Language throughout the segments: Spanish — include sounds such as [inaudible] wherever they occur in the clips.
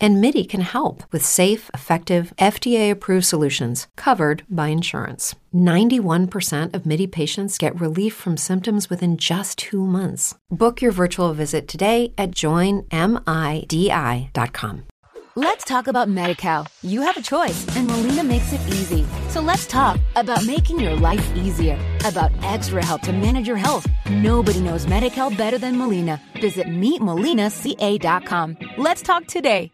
And MIDI can help with safe, effective, FDA approved solutions covered by insurance. 91% of MIDI patients get relief from symptoms within just two months. Book your virtual visit today at joinmidi.com. Let's talk about MediCal. You have a choice, and Molina makes it easy. So let's talk about making your life easier, about extra help to manage your health. Nobody knows MediCal better than Molina. Visit meetmolinaca.com. Let's talk today.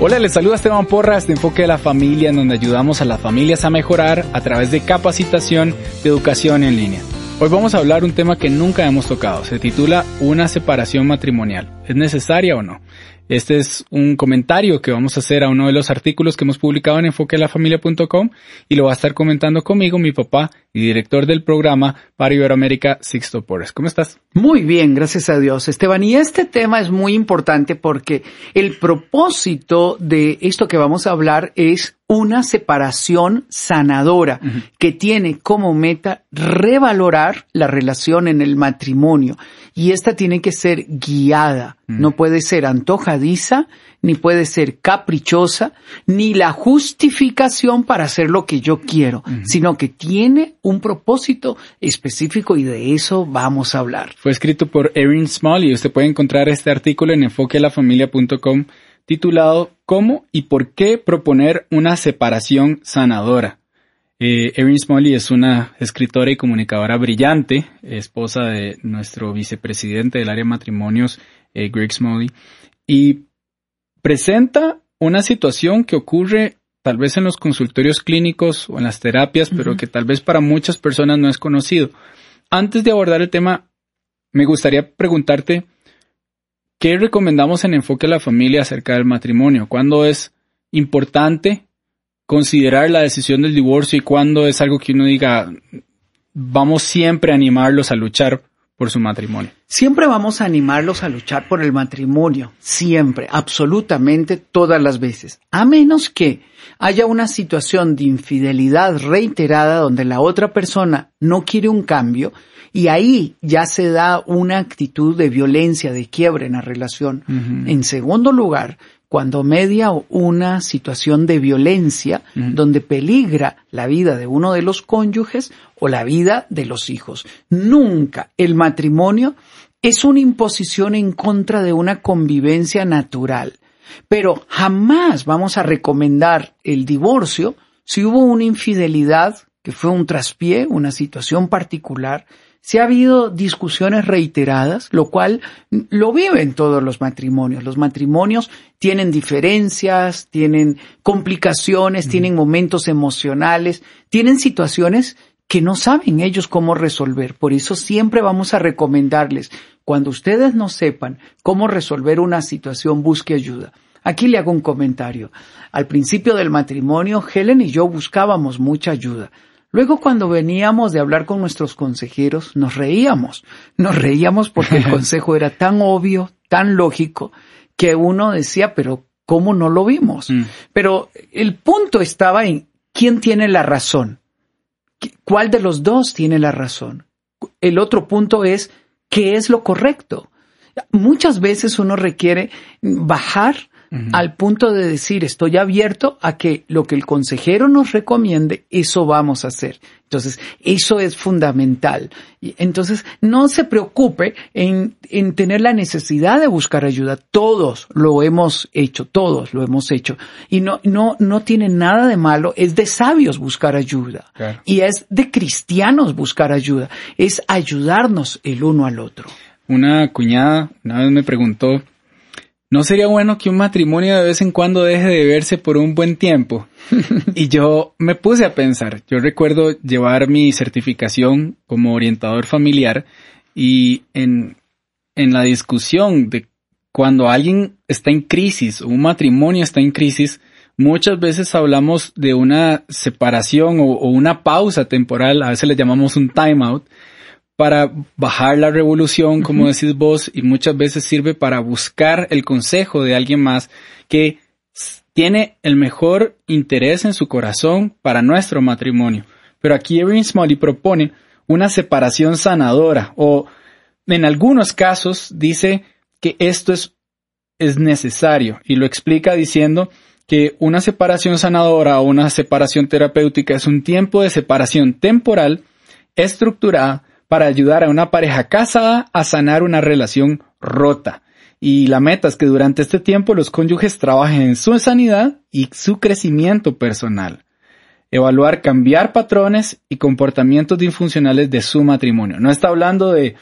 Hola, les saluda Esteban Porras de Enfoque de la Familia, en donde ayudamos a las familias a mejorar a través de capacitación de educación en línea. Hoy vamos a hablar un tema que nunca hemos tocado. Se titula Una separación matrimonial. ¿Es necesaria o no? Este es un comentario que vamos a hacer a uno de los artículos que hemos publicado en enfoquelafamilia.com y lo va a estar comentando conmigo mi papá y director del programa para Iberoamérica, Sixto Porres. ¿Cómo estás? Muy bien, gracias a Dios, Esteban. Y este tema es muy importante porque el propósito de esto que vamos a hablar es una separación sanadora que tiene como meta revalorar la relación en el matrimonio. Y esta tiene que ser guiada, no puede ser antojadiza, ni puede ser caprichosa, ni la justificación para hacer lo que yo quiero, sino que tiene un propósito específico y de eso vamos a hablar. Fue escrito por Erin Small y usted puede encontrar este artículo en enfoquelafamilia.com titulado ¿Cómo y por qué proponer una separación sanadora? Eh, Erin Smalley es una escritora y comunicadora brillante, esposa de nuestro vicepresidente del área de matrimonios, eh, Greg Smalley, y presenta una situación que ocurre tal vez en los consultorios clínicos o en las terapias, pero que tal vez para muchas personas no es conocido. Antes de abordar el tema, me gustaría preguntarte, ¿qué recomendamos en Enfoque a la Familia acerca del matrimonio? ¿Cuándo es importante considerar la decisión del divorcio y cuándo es algo que uno diga, vamos siempre a animarlos a luchar por su matrimonio. Siempre vamos a animarlos a luchar por el matrimonio, siempre, absolutamente todas las veces, a menos que haya una situación de infidelidad reiterada donde la otra persona no quiere un cambio y ahí ya se da una actitud de violencia, de quiebre en la relación. En segundo lugar, cuando media una situación de violencia donde peligra la vida de uno de los cónyuges o la vida de los hijos. Nunca el matrimonio es una imposición en contra de una convivencia natural, pero jamás vamos a recomendar el divorcio si hubo una infidelidad que fue un traspié, una situación particular, se ha habido discusiones reiteradas, lo cual lo viven todos los matrimonios. Los matrimonios tienen diferencias, tienen complicaciones, tienen momentos emocionales, tienen situaciones que no saben ellos cómo resolver. Por eso siempre vamos a recomendarles, cuando ustedes no sepan cómo resolver una situación, busque ayuda. Aquí le hago un comentario. Al principio del matrimonio, Helen y yo buscábamos mucha ayuda. Luego cuando veníamos de hablar con nuestros consejeros, nos reíamos. Nos reíamos porque el [laughs] consejo era tan obvio, tan lógico, que uno decía, pero ¿cómo no lo vimos? Mm. Pero el punto estaba en quién tiene la razón. ¿Cuál de los dos tiene la razón? El otro punto es qué es lo correcto. Muchas veces uno requiere bajar al punto de decir estoy abierto a que lo que el consejero nos recomiende, eso vamos a hacer. Entonces, eso es fundamental. Entonces, no se preocupe en, en tener la necesidad de buscar ayuda. Todos lo hemos hecho, todos lo hemos hecho. Y no, no, no tiene nada de malo. Es de sabios buscar ayuda. Y es de cristianos buscar ayuda. Es ayudarnos el uno al otro. Una cuñada una vez me preguntó, ¿no sería bueno que un matrimonio de vez en cuando deje de verse por un buen tiempo? [laughs] y yo me puse a pensar, yo recuerdo llevar mi certificación como orientador familiar y en, en la discusión de cuando alguien está en crisis o un matrimonio está en crisis, muchas veces hablamos de una separación o, o una pausa temporal, a veces le llamamos un timeout, para bajar la revolución, como decís vos, y muchas veces sirve para buscar el consejo de alguien más que tiene el mejor interés en su corazón para nuestro matrimonio. Pero aquí Erin Smalley propone una separación sanadora o en algunos casos dice que esto es, es necesario y lo explica diciendo que una separación sanadora o una separación terapéutica es un tiempo de separación temporal estructurada para ayudar a una pareja casada a sanar una relación rota. Y la meta es que durante este tiempo los cónyuges trabajen en su sanidad y su crecimiento personal. Evaluar, cambiar patrones y comportamientos disfuncionales de su matrimonio. No está hablando de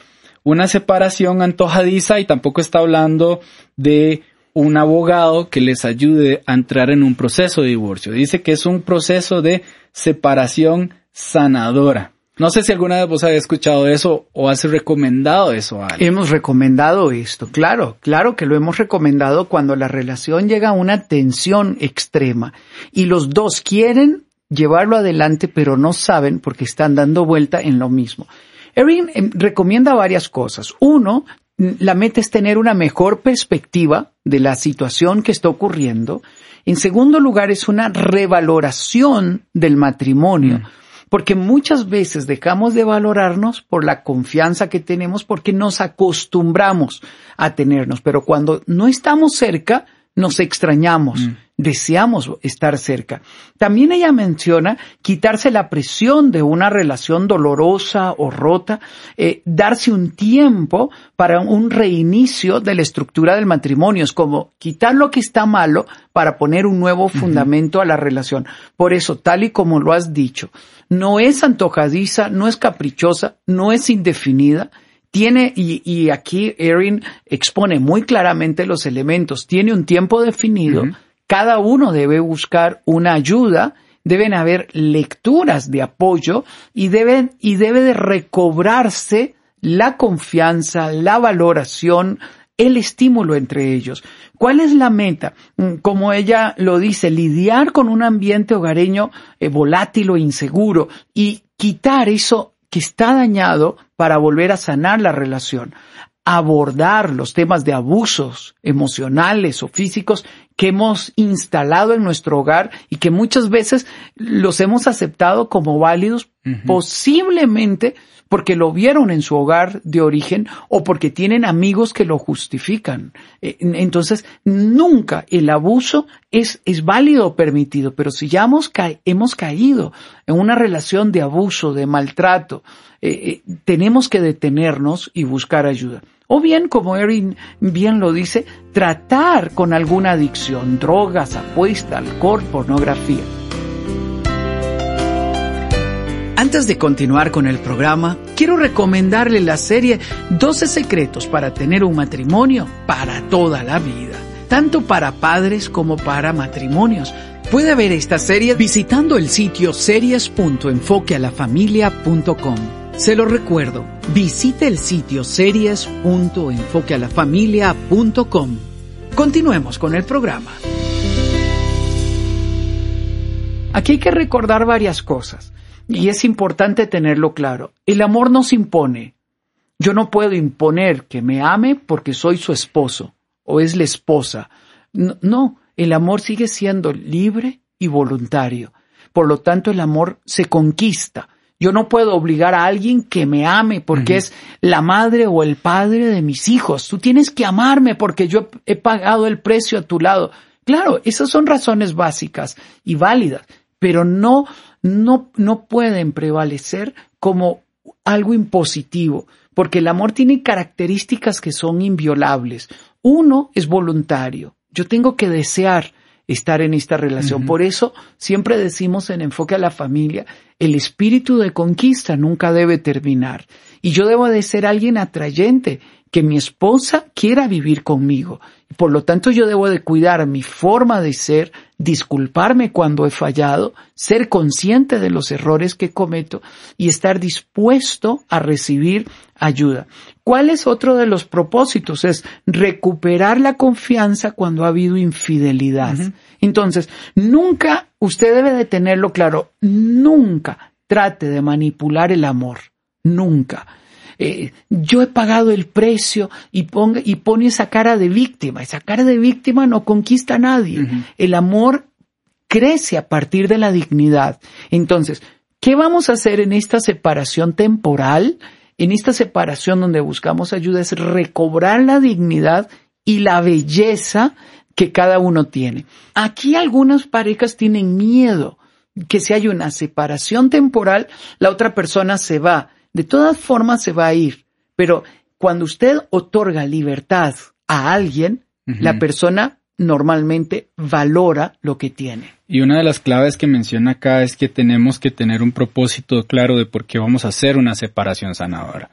una separación antojadiza y tampoco está hablando de un abogado que les ayude a entrar en un proceso de divorcio. Dice que es un proceso de separación sanadora. No sé si alguna vez vos habéis escuchado eso o has recomendado eso a alguien. Hemos recomendado esto, claro, claro que lo hemos recomendado cuando la relación llega a una tensión extrema y los dos quieren llevarlo adelante pero no saben porque están dando vuelta en lo mismo. Erin em, recomienda varias cosas. Uno, la meta es tener una mejor perspectiva de la situación que está ocurriendo. En segundo lugar, es una revaloración del matrimonio. Mm porque muchas veces dejamos de valorarnos por la confianza que tenemos porque nos acostumbramos a tenernos, pero cuando no estamos cerca, nos extrañamos, mm. deseamos estar cerca. También ella menciona quitarse la presión de una relación dolorosa o rota, eh, darse un tiempo para un reinicio de la estructura del matrimonio. Es como quitar lo que está malo para poner un nuevo fundamento a la relación. Por eso, tal y como lo has dicho, no es antojadiza, no es caprichosa, no es indefinida, tiene, y, aquí Erin expone muy claramente los elementos, tiene un tiempo definido, cada uno debe buscar una ayuda, deben haber lecturas de apoyo y deben, y debe de recobrarse la confianza, la valoración, el estímulo entre ellos. ¿Cuál es la meta? Mm, como ella lo dice, lidiar con un ambiente hogareño eh, volátil o inseguro y quitar eso está dañado para volver a sanar la relación, abordar los temas de abusos emocionales o físicos que hemos instalado en nuestro hogar y que muchas veces los hemos aceptado como válidos, posiblemente porque lo vieron en su hogar de origen o porque tienen amigos que lo justifican. Eh, entonces, nunca el abuso es, es válido o permitido, pero si ya hemos, hemos caído en una relación de abuso, de maltrato, eh, eh, tenemos que detenernos y buscar ayuda. O bien, como Erin bien lo dice, tratar con alguna adicción, drogas, apuesta, alcohol, pornografía. Antes de continuar con el programa, quiero recomendarle la serie 12 secretos para tener un matrimonio para toda la vida, tanto para padres como para matrimonios. Puede ver esta serie visitando el sitio series.enfoquealafamilia.com. Se lo recuerdo, visite el sitio series.enfoquealafamilia.com. Continuemos con el programa. Aquí hay que recordar varias cosas. Y es importante tenerlo claro. El amor no se impone. Yo no puedo imponer que me ame porque soy su esposo o es la esposa. No, el amor sigue siendo libre y voluntario. Por lo tanto, el amor se conquista. Yo no puedo obligar a alguien que me ame porque es la madre o el padre de mis hijos. Tú tienes que amarme porque yo he pagado el precio a tu lado. Claro, esas son razones básicas y válidas, pero no no, no pueden prevalecer como algo impositivo, porque el amor tiene características que son inviolables. Uno es voluntario. Yo tengo que desear estar en esta relación. Por eso siempre decimos en enfoque a la familia, el espíritu de conquista nunca debe terminar. Y yo debo de ser alguien atrayente, que mi esposa quiera vivir conmigo. Por lo tanto, yo debo de cuidar mi forma de ser, disculparme cuando he fallado, ser consciente de los errores que cometo y estar dispuesto a recibir ayuda. ¿Cuál es otro de los propósitos? Es recuperar la confianza cuando ha habido infidelidad. Entonces, nunca, usted debe de tenerlo claro, nunca trate de manipular el amor. Nunca. eh, yo he pagado el precio y, ponga, y pone esa cara de víctima. Esa cara de víctima no conquista a nadie. El amor crece a partir de la dignidad. Entonces, ¿qué vamos a hacer en esta separación temporal? En esta separación donde buscamos ayuda es recobrar la dignidad y la belleza que cada uno tiene. Aquí algunas parejas tienen miedo que si hay una separación temporal, la otra persona se va. De todas formas se va a ir. Pero cuando usted otorga libertad a alguien, la persona normalmente valora lo que tiene. Y una de las claves que menciona acá es que tenemos que tener un propósito claro de por qué vamos a hacer una separación sanadora.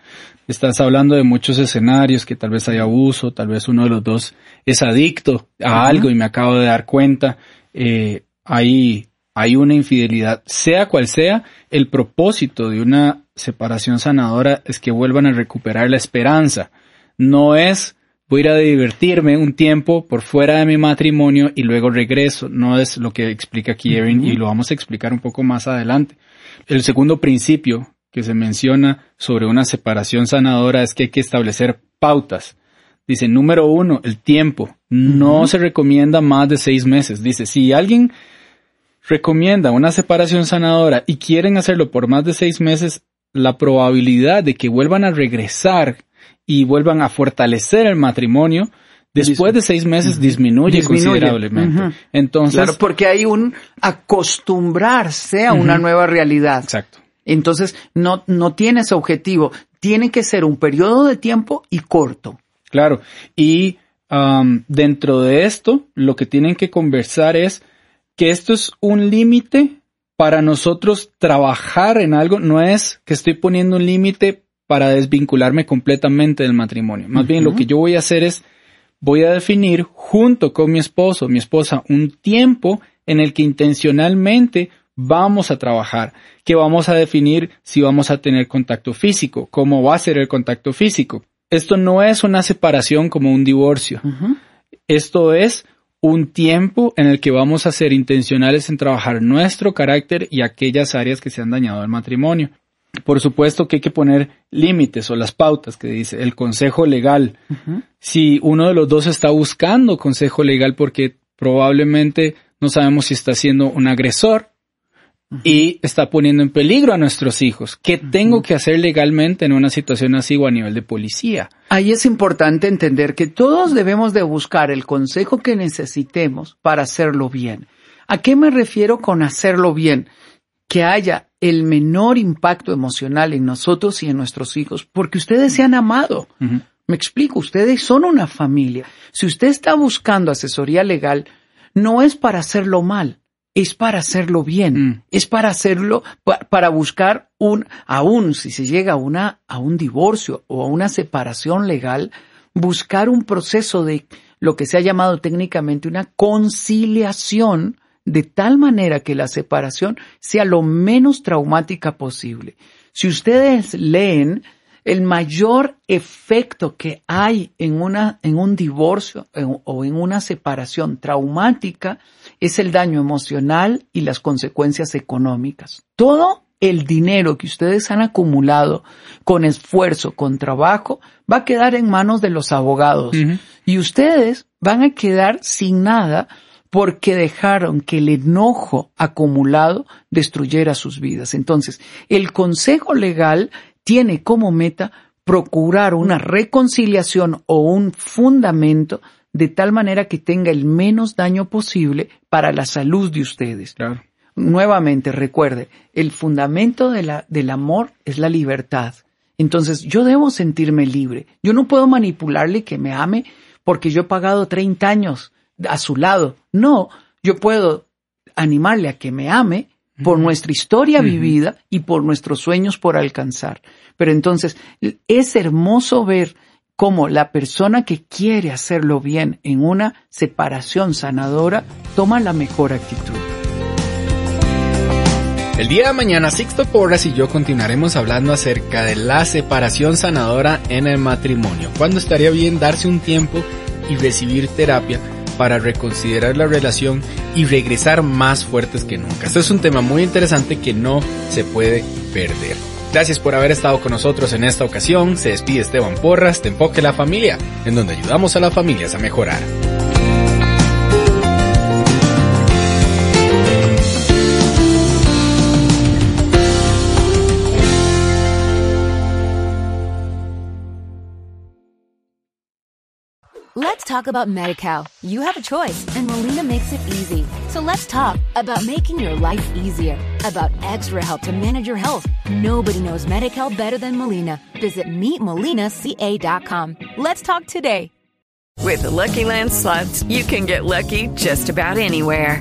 Estás hablando de muchos escenarios, que tal vez hay abuso, tal vez uno de los dos es adicto a algo y me acabo de dar cuenta. Eh, hay, hay una infidelidad, sea cual sea, el propósito de una separación sanadora es que vuelvan a recuperar la esperanza. No es voy a ir a divertirme un tiempo por fuera de mi matrimonio y luego regreso. No es lo que explica aquí Erin y lo vamos a explicar un poco más adelante. El segundo principio que se menciona sobre una separación sanadora es que hay que establecer pautas. Dice, número uno, el tiempo. No se recomienda más de seis meses. Dice, si alguien recomienda una separación sanadora y quieren hacerlo por más de seis meses, la probabilidad de que vuelvan a regresar y vuelvan a fortalecer el matrimonio, después de seis meses disminuye, considerablemente. Entonces, claro, porque hay un acostumbrarse a una nueva realidad. Exacto. Entonces, no, no tienes objetivo. Tiene que ser un periodo de tiempo y corto. Claro. Y um, dentro de esto, lo que tienen que conversar es que esto es un límite para nosotros trabajar en algo. No es que estoy poniendo un límite para desvincularme completamente del matrimonio. Más bien lo que yo voy a hacer es, voy a definir junto con mi esposo, mi esposa, un tiempo en el que intencionalmente vamos a trabajar, que vamos a definir si vamos a tener contacto físico, cómo va a ser el contacto físico. Esto no es una separación como un divorcio. Esto es un tiempo en el que vamos a ser intencionales en trabajar nuestro carácter y aquellas áreas que se han dañado al matrimonio. Por supuesto que hay que poner límites o las pautas que dice el consejo legal. Si uno de los dos está buscando consejo legal porque probablemente no sabemos si está siendo un agresor y está poniendo en peligro a nuestros hijos. ¿Qué tengo que hacer legalmente en una situación así o a nivel de policía? Ahí es importante entender que todos debemos de buscar el consejo que necesitemos para hacerlo bien. ¿A qué me refiero con hacerlo bien? que haya el menor impacto emocional en nosotros y en nuestros hijos, porque ustedes se han amado. Me explico, ustedes son una familia. Si usted está buscando asesoría legal, no es para hacerlo mal, es para hacerlo bien, mm. es para hacerlo, para buscar un, aún si se llega a una, a un divorcio o a una separación legal, buscar un proceso de lo que se ha llamado técnicamente una conciliación de tal manera que la separación sea lo menos traumática posible. Si ustedes leen el mayor efecto que hay en una, en un divorcio o en una separación traumática es el daño emocional y las consecuencias económicas. Todo el dinero que ustedes han acumulado con esfuerzo, con trabajo, va a quedar en manos de los abogados. Y ustedes van a quedar sin nada porque dejaron que el enojo acumulado destruyera sus vidas. Entonces, el Consejo Legal tiene como meta procurar una reconciliación o un fundamento de tal manera que tenga el menos daño posible para la salud de ustedes. Nuevamente, recuerde, el fundamento de la, del amor es la libertad. Entonces, yo debo sentirme libre. Yo no puedo manipularle que me ame porque yo he pagado 30 años a su lado. No, yo puedo animarle a que me ame por nuestra historia vivida y por nuestros sueños por alcanzar. Pero entonces es hermoso ver cómo la persona que quiere hacerlo bien en una separación sanadora toma la mejor actitud. El día de mañana Sixto Porras y yo continuaremos hablando acerca de la separación sanadora en el matrimonio. ¿Cuándo estaría bien darse un tiempo y recibir terapia para reconsiderar la relación y regresar más fuertes que nunca. Este es un tema muy interesante que no se puede perder. Gracias por haber estado con nosotros en esta ocasión. Se despide Esteban Porras de Enfoque la Familia, en donde ayudamos a las familias a mejorar. Let's talk about MediCal. You have a choice, and Molina makes it easy. So let's talk about making your life easier, about extra help to manage your health. Nobody knows MediCal better than Molina. Visit meetmolinaca.com. Let's talk today. With the Lucky Land slots, you can get lucky just about anywhere.